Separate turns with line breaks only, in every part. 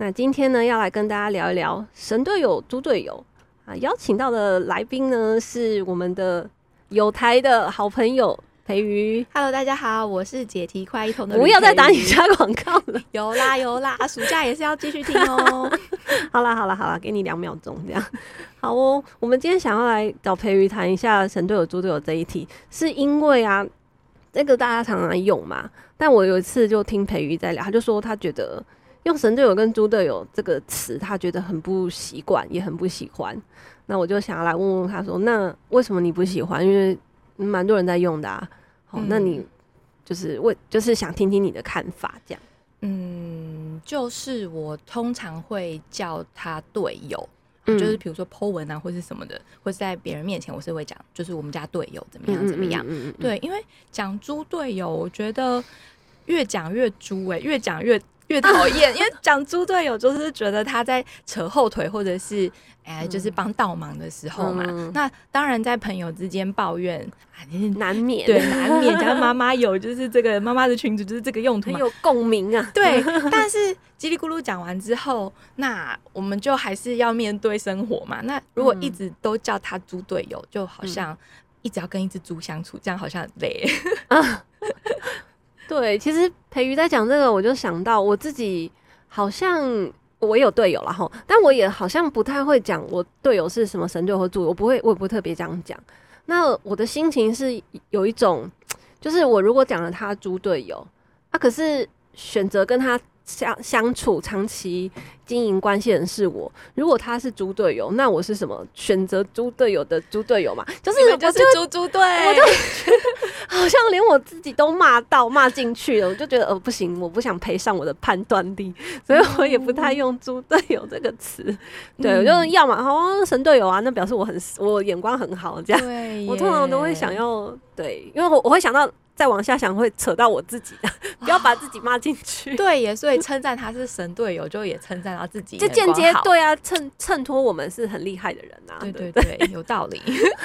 那今天呢，要来跟大家聊一聊神队友、猪队友。啊，邀请到的来宾呢，是我们的有台的好朋友培瑜。
Hello，大家好，我是解题快一通的。
不要再打你家广告了。
有啦有啦，暑假也是要继续听哦。
好啦好啦好啦，给你两秒钟这样。好哦，我们今天想要来找培瑜谈一下神队友、猪队友这一题，是因为啊，这个大家常常用嘛。但我有一次就听培瑜在聊，他就说他觉得。用神队友跟猪队友这个词，他觉得很不习惯，也很不喜欢。那我就想要来问问他说，那为什么你不喜欢？因为蛮多人在用的啊。好，那你就是为就是想听听你的看法，这样。
嗯，就是我通常会叫他队友，嗯、就是比如说 po 文啊，或是什么的，或是在别人面前，我是会讲，就是我们家队友怎么样怎么样。嗯嗯嗯嗯嗯对，因为讲猪队友，我觉得越讲越猪，哎，越讲越。越讨厌，因为讲猪队友就是觉得他在扯后腿，或者是哎，就是帮倒忙的时候嘛。嗯、那当然，在朋友之间抱怨啊，
难免
对 难免。加妈妈有就是这个妈妈的群组就是这个用途嘛，
很有共鸣啊。
对，但是叽里咕噜讲完之后，那我们就还是要面对生活嘛。那如果一直都叫他猪队友，就好像一直要跟一只猪相处，这样好像很累。啊
对，其实培瑜在讲这个，我就想到我自己好像我有队友了哈，但我也好像不太会讲我队友是什么神队或猪，我不会，我也不特别这样讲。那我的心情是有一种，就是我如果讲了他猪队友，啊，可是选择跟他。相相处长期经营关系的人是我，如果他是猪队友，那我是什么？选择猪队友的猪队友嘛？就是我
就是猪猪队，
我就 好像连我自己都骂到骂进去了，我就觉得呃不行，我不想赔上我的判断力，所以我也不太用猪队友这个词。嗯、对，我就要嘛，好神队友啊，那表示我很我眼光很好，这样。对，我通常都会想要对，因为我我会想到。再往下想会扯到我自己的，不要把自己骂进去。
对，也所以称赞他是神队友，就也称赞他自己。
就间接对啊，衬衬托我们是很厉害的人啊。
对对对，对有道理。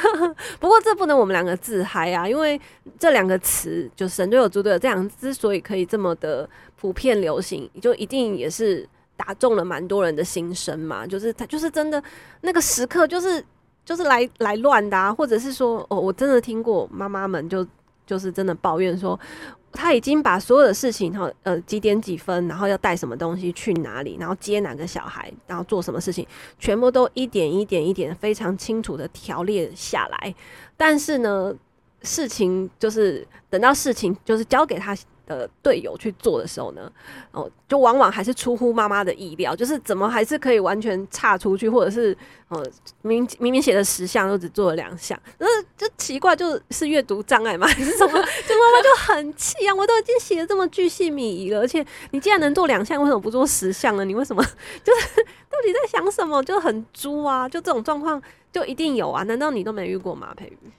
不过这不能我们两个自嗨啊，因为这两个词就神队友、猪队友这样之所以可以这么的普遍流行，就一定也是打中了蛮多人的心声嘛。就是他就是真的那个时刻，就是就是来来乱的啊，或者是说哦，我真的听过妈妈们就。就是真的抱怨说，他已经把所有的事情，然后呃几点几分，然后要带什么东西去哪里，然后接哪个小孩，然后做什么事情，全部都一点一点一点非常清楚的条列下来。但是呢，事情就是等到事情就是交给他。的队友去做的时候呢，哦，就往往还是出乎妈妈的意料，就是怎么还是可以完全岔出去，或者是呃明明明写了十项，都只做了两项，那就奇怪，就是阅读障碍嘛，还 是什么？就妈妈就很气啊！我都已经写的这么巨细靡遗了，而且你既然能做两项，为什么不做十项呢？你为什么 就是到底在想什么？就很猪啊！就这种状况就一定有啊？难道你都没遇过吗？培瑜？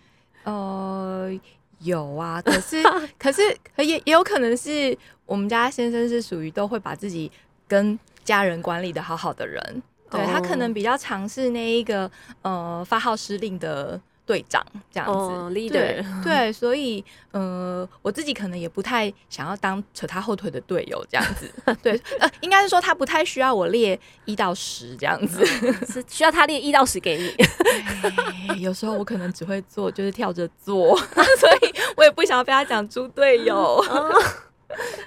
呃。有啊，可是可是也也有可能是我们家先生是属于都会把自己跟家人管理的好好的人，对、oh. 他可能比较尝试那一个呃发号施令的。队长这样子、
oh,，leader
对，对，所以呃，我自己可能也不太想要当扯他后腿的队友这样子，对，呃，应该是说他不太需要我列一到十这样子，
是需要他列一到十给你。
有时候我可能只会做，就是跳着做，所以我也不想要被他讲猪队友。
Oh,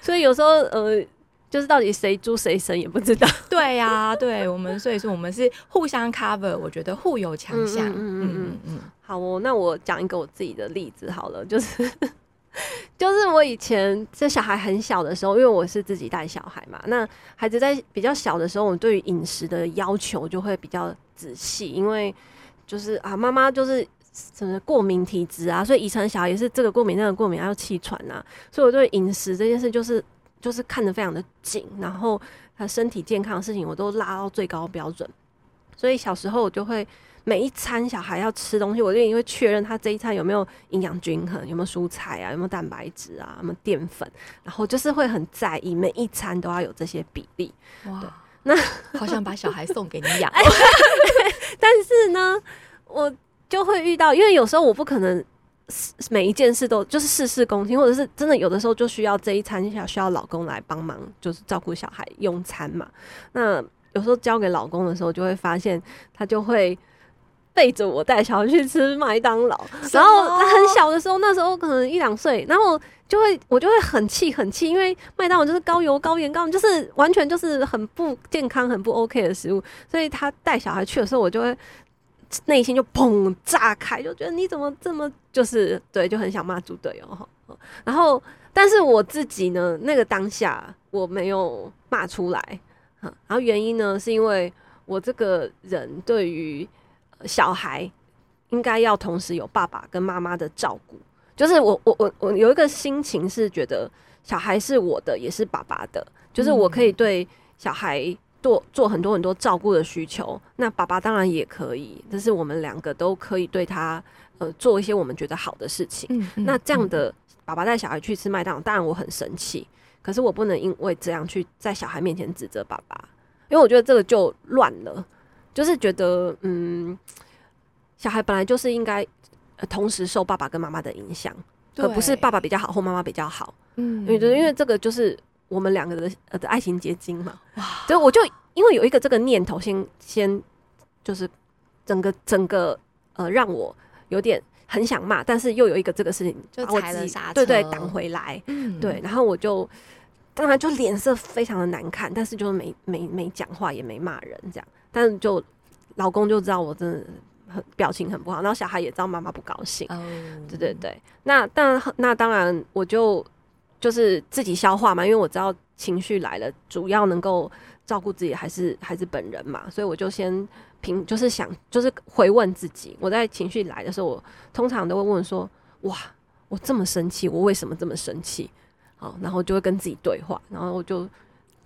所以有时候呃。就是到底谁猪谁神也不知道。
对呀、啊，对我们，所以说我们是互相 cover，我觉得互有强项。嗯嗯嗯嗯，嗯。
好哦，那我讲一个我自己的例子好了，就是 就是我以前这小孩很小的时候，因为我是自己带小孩嘛，那孩子在比较小的时候，我对于饮食的要求就会比较仔细，因为就是啊，妈妈就是什么过敏体质啊，所以遗传小孩也是这个过敏那个过敏，还有气喘呐，所以我对饮食这件事就是。就是看得非常的紧，然后他身体健康的事情，我都拉到最高标准。所以小时候我就会每一餐小孩要吃东西，我就因为确认他这一餐有没有营养均衡，有没有蔬菜啊，有没有蛋白质啊，有没有淀粉，然后就是会很在意每一餐都要有这些比例。哇，那
好想把小孩送给你养，
但是呢，我就会遇到，因为有时候我不可能每一件事都就是事事躬亲，或者是真的有的时候就需要这一餐下需要老公来帮忙，就是照顾小孩用餐嘛。那有时候交给老公的时候，就会发现他就会背着我带小孩去吃麦当劳。然后他很小的时候，那时候可能一两岁，然后就会我就会很气很气，因为麦当劳就是高油高盐高，就是完全就是很不健康、很不 OK 的食物。所以他带小孩去的时候，我就会内心就砰炸开，就觉得你怎么这么就是对，就很想骂猪队友。然后，但是我自己呢，那个当下我没有骂出来。然后原因呢，是因为我这个人对于小孩应该要同时有爸爸跟妈妈的照顾，就是我我我我有一个心情是觉得小孩是我的，也是爸爸的，就是我可以对小孩做做很多很多照顾的需求，那爸爸当然也可以，就是我们两个都可以对他呃做一些我们觉得好的事情。嗯嗯、那这样的爸爸带小孩去吃麦当劳，当然我很生气。可是我不能因为这样去在小孩面前指责爸爸，因为我觉得这个就乱了。就是觉得，嗯，小孩本来就是应该同时受爸爸跟妈妈的影响，而不是爸爸比较好或妈妈比较好。嗯，因为因为这个就是我们两个的呃的爱情结晶嘛。哇！所以我就因为有一个这个念头先，先先就是整个整个呃，让我有点。很想骂，但是又有一个这个事情，
就踩了刹车，
对对，挡回来，嗯，对，然后我就当然就脸色非常的难看，但是就是没没没讲话，也没骂人这样，但就老公就知道我真的很表情很不好，然后小孩也知道妈妈不高兴，哦，对对对，那但那当然我就就是自己消化嘛，因为我知道情绪来了，主要能够照顾自己还是还是本人嘛，所以我就先。平就是想，就是回问自己。我在情绪来的时候，我通常都会问说：“哇，我这么生气，我为什么这么生气？”好，然后就会跟自己对话。然后我就，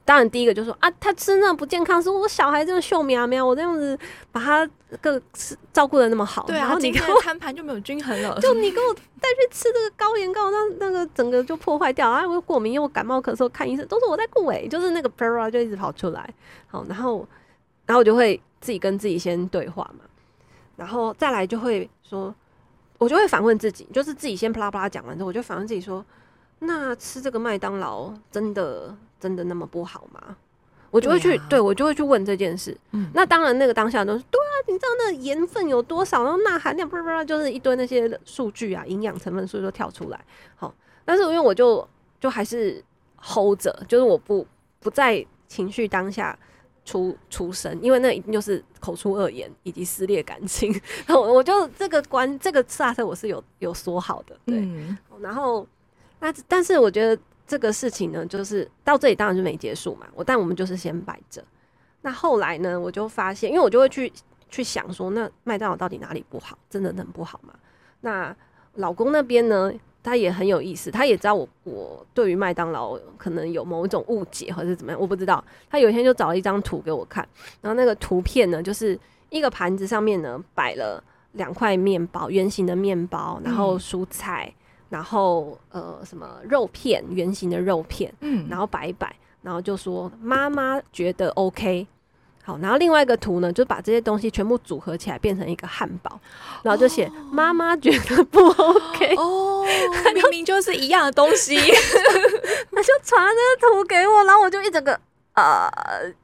当然第一个就说：“啊，他吃那不健康，是我小孩这么秀苗苗，我这样子把他个照顾的那么好，
对啊，
然后你
今天餐盘就没有均衡了。
就你给我带去吃这个高盐高，那那个整个就破坏掉啊！我又过敏，因为我感冒咳嗽看医生都是我在顾诶，就是那个 p e r a 就一直跑出来。好，然后然后我就会。自己跟自己先对话嘛，然后再来就会说，我就会反问自己，就是自己先啪啦啪啦讲完之后，我就反问自己说，那吃这个麦当劳真的真的那么不好吗？我就会去，对，我就会去问这件事。嗯，那当然那个当下都是对啊，你知道那盐分有多少，然后钠含量啪啦啪啦，就是一堆那些数据啊，营养成分数就跳出来。好，但是因为我就就还是 hold 着，就是我不不在情绪当下。出出声，因为那一定就是口出恶言以及撕裂感情。然后我就这个关这个刹车我是有有说好的，对。嗯、然后那但是我觉得这个事情呢，就是到这里当然就没结束嘛。我但我们就是先摆着。那后来呢，我就发现，因为我就会去去想说，那麦当劳到底哪里不好？真的很不好吗？那老公那边呢？他也很有意思，他也知道我我对于麦当劳可能有某一种误解，或者是怎么样，我不知道。他有一天就找了一张图给我看，然后那个图片呢，就是一个盘子上面呢摆了两块面包，圆形的面包，然后蔬菜，然后呃什么肉片，圆形的肉片，嗯，然后摆一摆，然后就说妈妈觉得 OK。好，然后另外一个图呢，就把这些东西全部组合起来变成一个汉堡，然后就写妈妈觉得不 OK
哦，明明就是一样的东西，
他就传了这个图给我，然后我就一整个呃，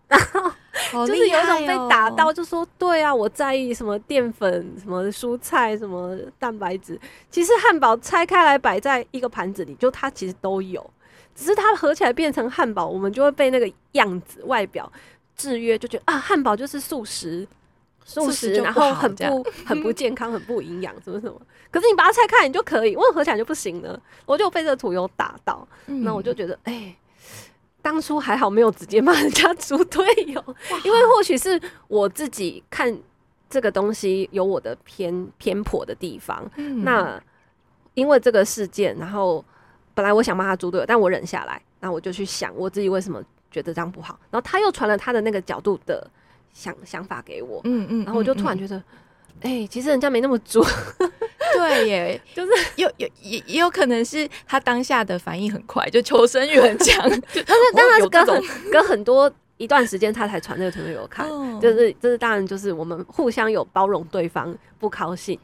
然 后就是有一种被打到，就说对啊，我在意什么淀粉、什么蔬菜、什么蛋白质，其实汉堡拆开来摆在一个盘子里，就它其实都有，只是它合起来变成汉堡，我们就会被那个样子外表。制约就觉得啊，汉堡就是素食，素食，然后很不很不健康，很不营养，什么什么。可是你把它拆开，你就可以，问合起来就不行呢。我就被这个图有打到，那、嗯、我就觉得，哎、欸，当初还好没有直接骂人家猪队友，因为或许是我自己看这个东西有我的偏偏颇的地方。嗯、那因为这个事件，然后本来我想骂他猪队友，但我忍下来，那我就去想我自己为什么。觉得这样不好，然后他又传了他的那个角度的想想法给我，
嗯嗯，
然后我就突然觉得，哎、嗯嗯欸，其实人家没那么准，
对耶，就是有有也也有可能是他当下的反应很快，就求生欲很强，但是
当然是跟很跟很多一段时间他才传这个图给我看，哦、就是就是当然就是我们互相有包容对方不高兴，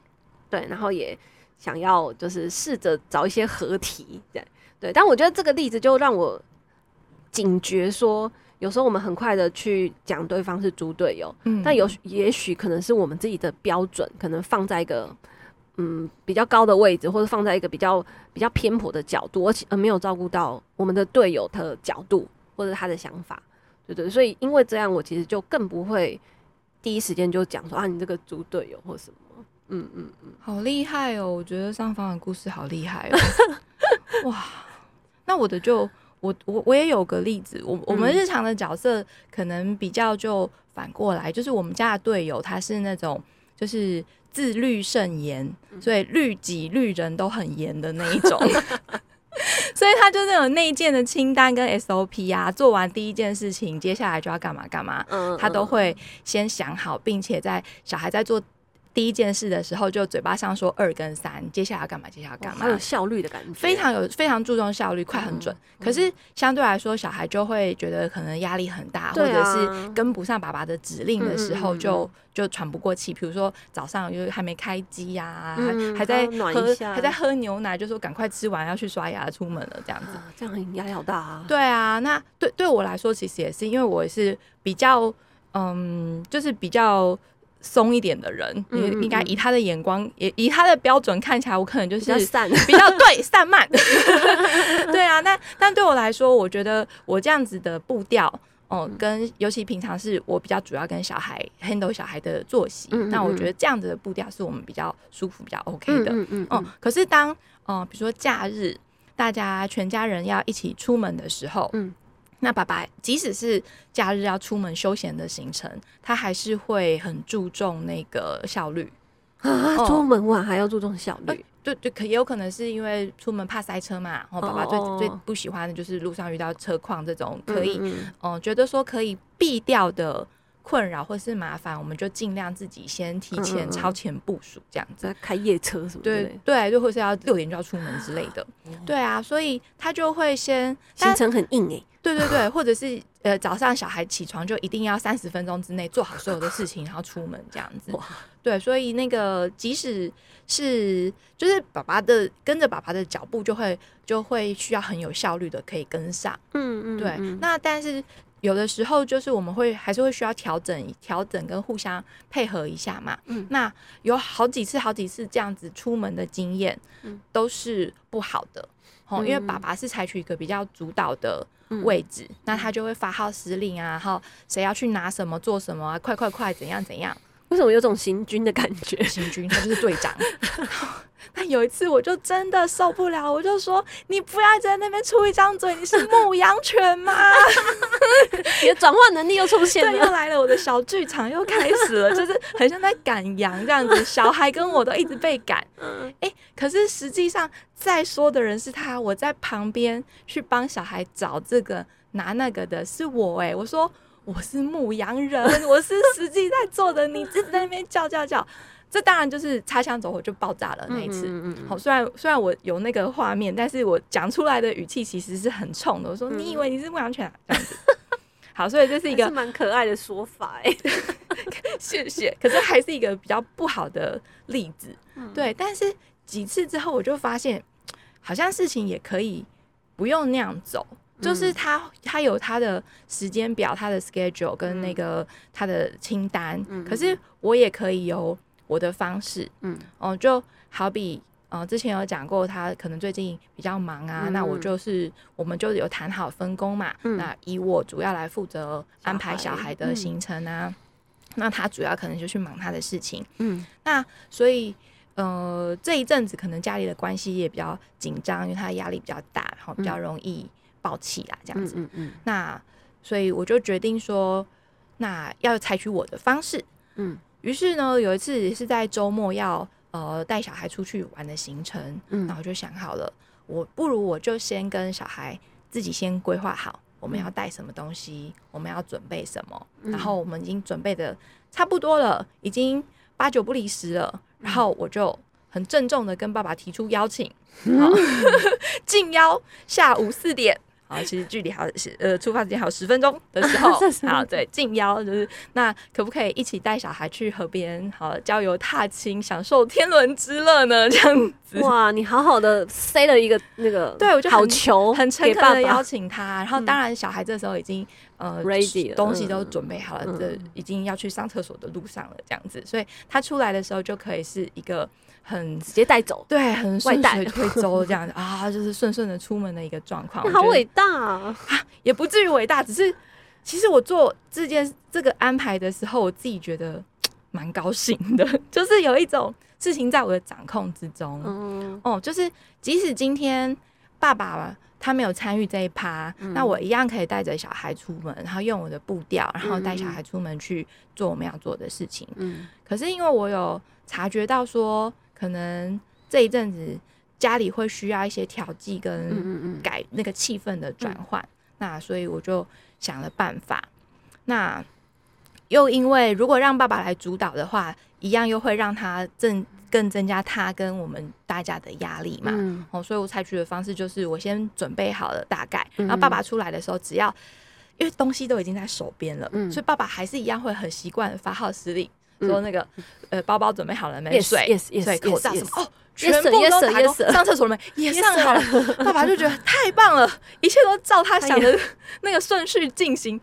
对，然后也想要就是试着找一些合体，对对，但我觉得这个例子就让我。警觉说，有时候我们很快的去讲对方是猪队友，嗯，但有也许可能是我们自己的标准，可能放在一个嗯比较高的位置，或者放在一个比较比较偏颇的角度，而且而没有照顾到我们的队友的角度或者他的想法，对对，所以因为这样，我其实就更不会第一时间就讲说啊，你这个猪队友或什么，嗯嗯嗯，
好厉害哦，我觉得上方的故事好厉害哦，哇，那我的就。我我我也有个例子，我我们日常的角色可能比较就反过来，就是我们家的队友他是那种就是自律甚严，所以律己律人都很严的那一种，所以他就是有内建的清单跟 SOP 啊，做完第一件事情，接下来就要干嘛干嘛，他都会先想好，并且在小孩在做。第一件事的时候，就嘴巴上说二跟三，接下来要干嘛？接下来要干嘛？
很有效率的感觉，
非常有非常注重效率，快很准。可是相对来说，小孩就会觉得可能压力很大，或者是跟不上爸爸的指令的时候就，就、嗯嗯嗯、就喘不过气。比如说早上就还没开机呀、还在喝还在喝牛奶，就说赶快吃完要去刷牙出门了，这样子，啊、
这样压力好大啊。
对啊，那对对我来说，其实也是因为我也是比较嗯，就是比较。松一点的人，应应该以他的眼光，也以他的标准看起来，我可能就是比较 散，比较对散漫。对啊，那但对我来说，我觉得我这样子的步调，哦、嗯，跟尤其平常是我比较主要跟小孩 handle 小孩的作息，那我觉得这样子的步调是我们比较舒服、比较 OK 的。嗯嗯，可是当嗯，比如说假日，大家全家人要一起出门的时候，嗯。那爸爸即使是假日要出门休闲的行程，他还是会很注重那个效率
啊。出门玩还要注重效率，呃、
对对，可也有可能是因为出门怕塞车嘛。然后爸爸最最不喜欢的就是路上遇到车况这种可以嗯，嗯，嗯、呃，觉得说可以避掉的。困扰或是麻烦，我们就尽量自己先提前超前部署，这样子。
开夜车什么的？
对对，就或是要六点就要出门之类的。对啊，所以他就会先
行程很硬诶、欸。
对对对，或者是呃早上小孩起床就一定要三十分钟之内做好所有的事情，然后出门这样子。对，所以那个即使是就是爸爸的跟着爸爸的脚步，就会就会需要很有效率的可以跟上。嗯嗯，对。那但是。有的时候就是我们会还是会需要调整、调整跟互相配合一下嘛。嗯，那有好几次、好几次这样子出门的经验，嗯，都是不好的。哦、嗯，因为爸爸是采取一个比较主导的位置，嗯、那他就会发号施令啊，然后谁要去拿什么、做什么啊，快快快，怎样怎样。
为什么有种行军的感觉？
行军，他就是队长。那有一次，我就真的受不了，我就说：“你不要在那边出一张嘴，你是牧羊犬吗？”
你的转换能力又出现了，
对，又来了，我的小剧场又开始了，就是很像在赶羊这样子。小孩跟我都一直被赶，哎、欸，可是实际上在说的人是他，我在旁边去帮小孩找这个拿那个的是我、欸，哎，我说。我是牧羊人，我是实际在做的，你一直在那边叫叫叫，这当然就是擦枪走火就爆炸了那一次。嗯嗯嗯好，虽然虽然我有那个画面，但是我讲出来的语气其实是很冲的。我说、嗯：“你以为你是牧羊犬啊？”这样子。好，所以这是一个
蛮可爱的说法哎、欸，
谢谢。可是还是一个比较不好的例子。嗯、对，但是几次之后，我就发现，好像事情也可以不用那样走。就是他，他有他的时间表，他的 schedule 跟那个他的清单。嗯，可是我也可以有我的方式。嗯，哦，就好比，呃，之前有讲过，他可能最近比较忙啊，嗯，那我就是，我们就有谈好分工嘛。嗯，那以我主要来负责安排小孩的行程啊，嗯，那他主要可能就去忙他的事情。嗯，那所以，呃，这一阵子可能家里的关系也比较紧张，因为他压力比较大，然后比较容易。爆气啦，这样子。嗯嗯，嗯。那所以我就决定说，那要采取我的方式。嗯。于是呢，有一次是在周末要呃带小孩出去玩的行程，嗯，然后就想好了，我不如我就先跟小孩自己先规划好，我们要带什么东西，我们要准备什么，然后我们已经准备的差不多了，已经八九不离十了，然后我就很郑重的跟爸爸提出邀请，好，敬邀下午四点。啊，其实距离还是呃，出发时间还有十分钟的时候，好，对，敬邀就是那可不可以一起带小孩去河边，好郊游踏青，享受天伦之乐呢？这样子，
哇，你好好的塞了一个那个，
对我就
好球，
很诚恳的邀请他。然后当然小孩这时候已经呃 ready 东西都准备好了，这已经要去上厕所的路上了，这样子，所以他出来的时候就可以是一个。很
直接带走，
对，很顺水推舟这样子啊，就是顺顺的出门的一个状况。
好伟大啊，
也不至于伟大，只是其实我做这件这个安排的时候，我自己觉得蛮高兴的，就是有一种事情在我的掌控之中。嗯，哦，就是即使今天爸爸他没有参与这一趴，嗯、那我一样可以带着小孩出门，然后用我的步调，然后带小孩出门去做我们要做的事情。嗯，可是因为我有察觉到说。可能这一阵子家里会需要一些调剂跟改那个气氛的转换，嗯嗯嗯，那所以我就想了办法。那又因为如果让爸爸来主导的话，一样又会让他增更增加他跟我们大家的压力嘛。嗯、哦，所以我采取的方式就是我先准备好了大概，然后爸爸出来的时候，只要因为东西都已经在手边了，嗯、所以爸爸还是一样会很习惯发号施令。说那个呃，包包准备好了没？水、水、口罩什么？哦，全部都打工。上厕所了没？也上好了。爸爸就觉得太棒了，一切都照他想的 那个顺序进行。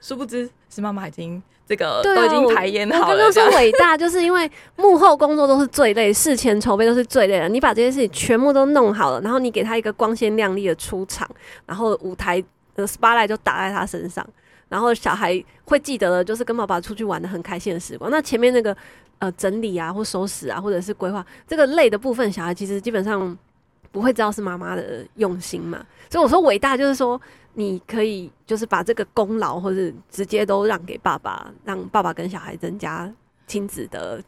殊不知是妈妈已经这个都已经排演好了。
刚刚说伟大，就是因为幕后工作都是最累，事前筹备都是最累的。你把这件事情全部都弄好了，然后你给他一个光鲜亮丽的出场，然后舞台的 spotlight 就打在他身上。然后小孩会记得的，就是跟爸爸出去玩的很开心的时光。那前面那个呃整理啊，或收拾啊，或者是规划这个累的部分，小孩其实基本上不会知道是妈妈的用心嘛。所以我说伟大，就是说你可以就是把这个功劳或者直接都让给爸爸，让爸爸跟小孩增加亲子的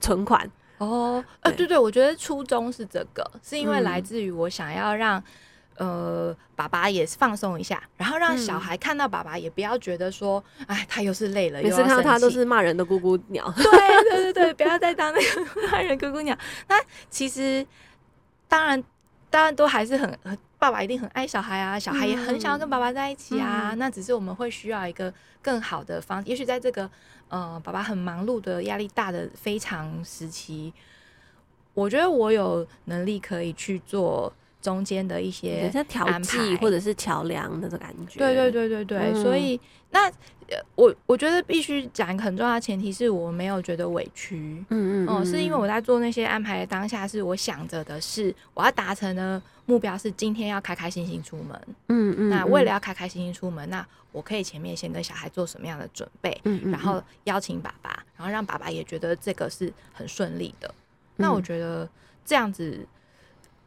存款。
哦，呃，对对，我觉得初衷是这个，是因为来自于我想要让。呃，爸爸也是放松一下，然后让小孩看到爸爸，也不要觉得说，哎、嗯，他又是累了，
每次看到他都是骂人的咕咕鸟。
对对对对，不要再当那个骂人咕咕鸟。那其实当然，当然都还是很，爸爸一定很爱小孩啊，小孩也很想要跟爸爸在一起啊。嗯、那只是我们会需要一个更好的方，也许在这个呃，爸爸很忙碌的、压力大的非常时期，我觉得我有能力可以去做。中间的一些调剂
或者是桥梁那种感觉，
对对对对对，嗯、所以那我我觉得必须讲一个很重要的前提是我没有觉得委屈，嗯嗯哦、嗯，是因为我在做那些安排的当下，是我想着的是我要达成的目标是今天要开开心心出门，嗯嗯，那为了要开开心心出门，那我可以前面先跟小孩做什么样的准备，嗯嗯，然后邀请爸爸，然后让爸爸也觉得这个是很顺利的，嗯、那我觉得这样子。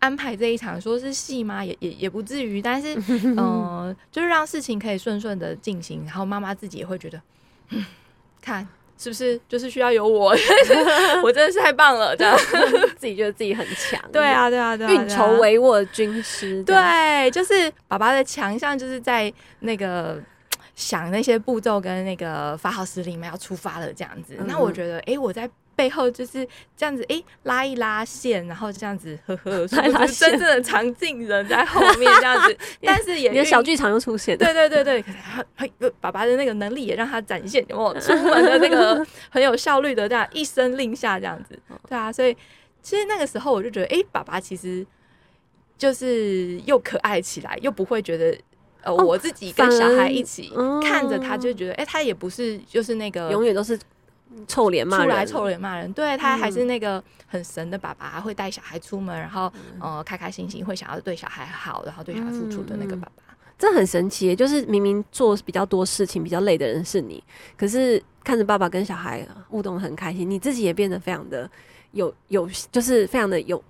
安排这一场，说是戏吗？也也也不至于，但是，嗯、呃，就是让事情可以顺顺的进行，然后妈妈自己也会觉得，嗯，看是不是就是需要有我，我真的是太棒了，这样
自己觉得自己很强。
对啊，对啊，对啊，
运筹帷幄的军师。
对，就是爸爸的强项，就是在那个想那些步骤跟那个发号施令嘛，要出发了这样子。嗯、那我觉得，哎、欸，我在。背后就是这样子，哎、欸，拉一拉线，然后这样子，呵呵，是不是真正的长进人在后面这样子？但是也，
你的小剧场又出
现，对对对对，爸爸的那个能力也让他展现，哦，出门的那个很有效率的这样一声令下这样子，对啊，所以其实那个时候我就觉得，哎、欸，爸爸其实就是又可爱起来，又不会觉得，呃，我自己跟小孩一起看着他，就觉得，哎、欸，他也不是就是那个
永远都是。臭脸骂人，
出来臭脸骂人，对，他还是那个很神的爸爸，会带小孩出门，然后呃开开心心，会想要对小孩好，然后对小孩付出的那个爸爸，
这很神奇。就是明明做比较多事情、比较累的人是你，可是看着爸爸跟小孩互动很开心，你自己也变得非常的有有，就是非常的有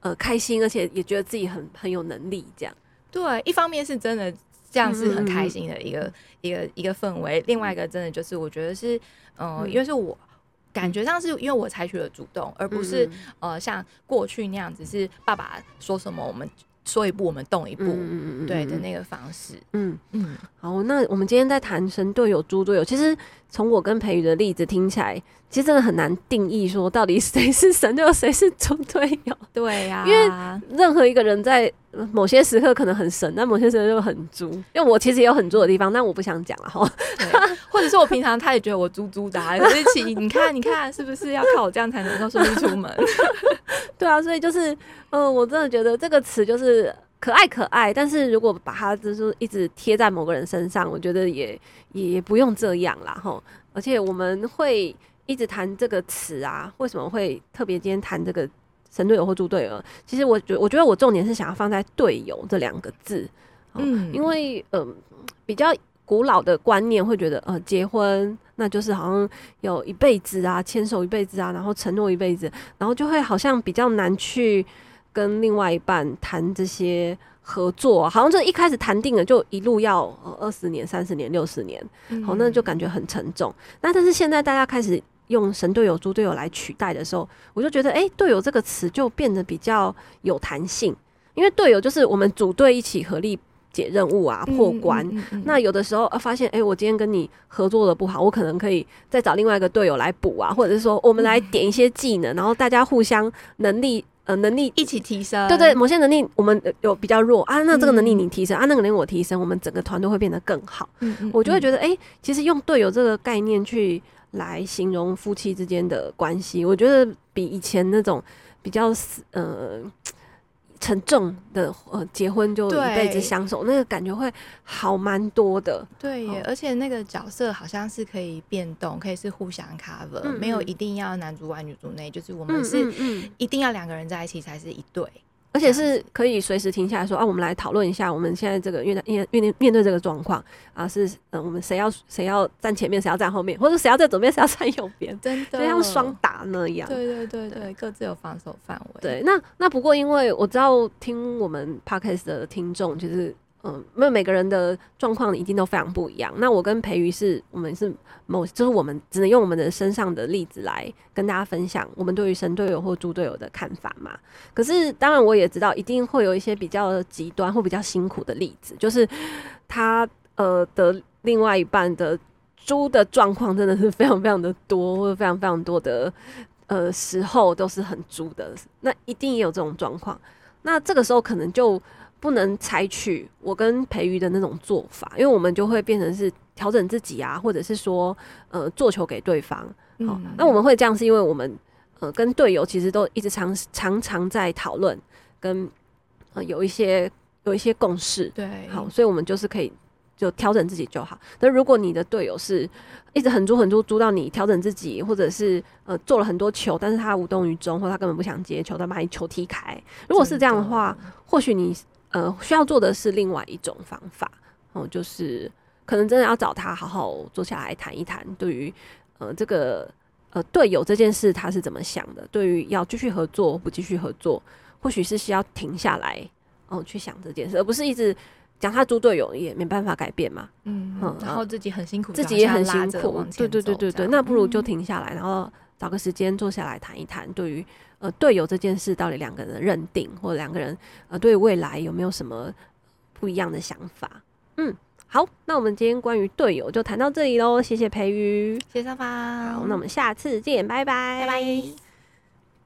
呃开心，而且也觉得自己很很有能力。这样，
对，一方面是真的这样是很开心的一个一个一个氛围，另外一个真的就是我觉得是。嗯，因为是我感觉上是因为我采取了主动，而不是呃像过去那样子是爸爸说什么我们说一步我们动一步，嗯嗯。对的那个方式，
嗯。嗯。好，那我们今天在谈神队友、猪队友，其实从我跟培宇的例子听起来，其实真的很难定义说到底谁是神队友，谁是猪队友。
对呀、啊，
因为任何一个人在某些时刻可能很神，但某些时刻就很猪。因为我其实也有很猪的地方，但我不想讲了哈。
或者是我平常他也觉得我猪猪的，可是其 你看你看是不是要靠我这样才能够顺利出门？
对啊，所以就是，呃，我真的觉得这个词就是可爱可爱，但是如果把它就是一直贴在某个人身上，我觉得也也不用这样啦哈。而且我们会一直谈这个词啊，为什么会特别今天谈这个神队友或猪队友？其实我觉我觉得我重点是想要放在队友这两个字，嗯，因为嗯、呃、比较。古老的观念会觉得，呃，结婚那就是好像有一辈子啊，牵手一辈子啊，然后承诺一辈子，然后就会好像比较难去跟另外一半谈这些合作啊，好像就一开始谈定了，就一路要二十年、三十年、六十年，好，那就感觉很沉重。那但是现在大家开始用神队友、猪队友来取代的时候，我就觉得，哎，队友这个词就变得比较有弹性，因为队友就是我们组队一起合力。解任务啊，破关。嗯嗯嗯、那有的时候啊，发现哎、欸，我今天跟你合作的不好，我可能可以再找另外一个队友来补啊，或者是说我们来点一些技能，嗯、然后大家互相能力呃能力
一起提升。
对，对对，某些能力我们有比较弱啊，那这个能力你提升、嗯、啊，那个能力我提升，我们整个团队会变得更好。嗯嗯嗯、我就会觉得哎、欸，其实用队友这个概念去来形容夫妻之间的关系，我觉得比以前那种比较呃。沉重的呃，结婚就一辈子相守，那个感觉会好蛮多的。
对耶，而且那个角色好像是可以变动，可以是互相 cover，、嗯、没有一定要男主外女主内，就是我们是一定要两个人在一起才是一对。
而且是可以随时停下来说啊，我们来讨论一下，我们现在这个面面面面对这个状况啊，是嗯，我们谁要谁要站前面，谁要站后面，或者谁要在左边，谁要站右边，
真的，
就像双打那样。
对对对对，对各自有防守范围。
对，那那不过因为我知道听我们 podcast 的听众就是。嗯，没有每个人的状况一定都非常不一样。那我跟培瑜是，我们是某，就是我们只能用我们的身上的例子来跟大家分享我们对于神队友或猪队友的看法嘛。可是当然我也知道，一定会有一些比较极端或比较辛苦的例子，就是他呃的另外一半的猪的状况真的是非常非常的多，或者非常非常多的呃时候都是很猪的。那一定也有这种状况。那这个时候可能就。不能采取我跟培瑜的那种做法，因为我们就会变成是调整自己啊，或者是说呃做球给对方。好，嗯，那我们会这样，是因为我们呃跟队友其实都一直常常常在讨论，跟呃有一些有一些共识。
对，
好，所以我们就是可以就调整自己就好。那如果你的队友是一直很猪很猪猪到你调整自己，或者是呃做了很多球，但是他无动于衷，或者他根本不想接球，他把你球踢开。如果是这样的话，的或许你。呃，需要做的是另外一种方法，哦、呃，就是可能真的要找他好好坐下来谈一谈，对于呃这个呃队友这件事他是怎么想的？对于要继续合作不继续合作，或许是需要停下来哦、呃、去想这件事，而不是一直讲他猪队友也没办法改变嘛。嗯，
嗯，然后自己很辛苦，
自己也很辛苦，对对对对对，那不如就停下来，然后找个时间坐下来谈一谈，对于。呃，队友这件事到底两个人认定，或者两个人呃对未来有没有什么不一样的想法？嗯，好，那我们今天关于队友就谈到这里喽，谢谢培瑜，
谢谢上方，
好，那我们下次见，拜拜，
拜拜。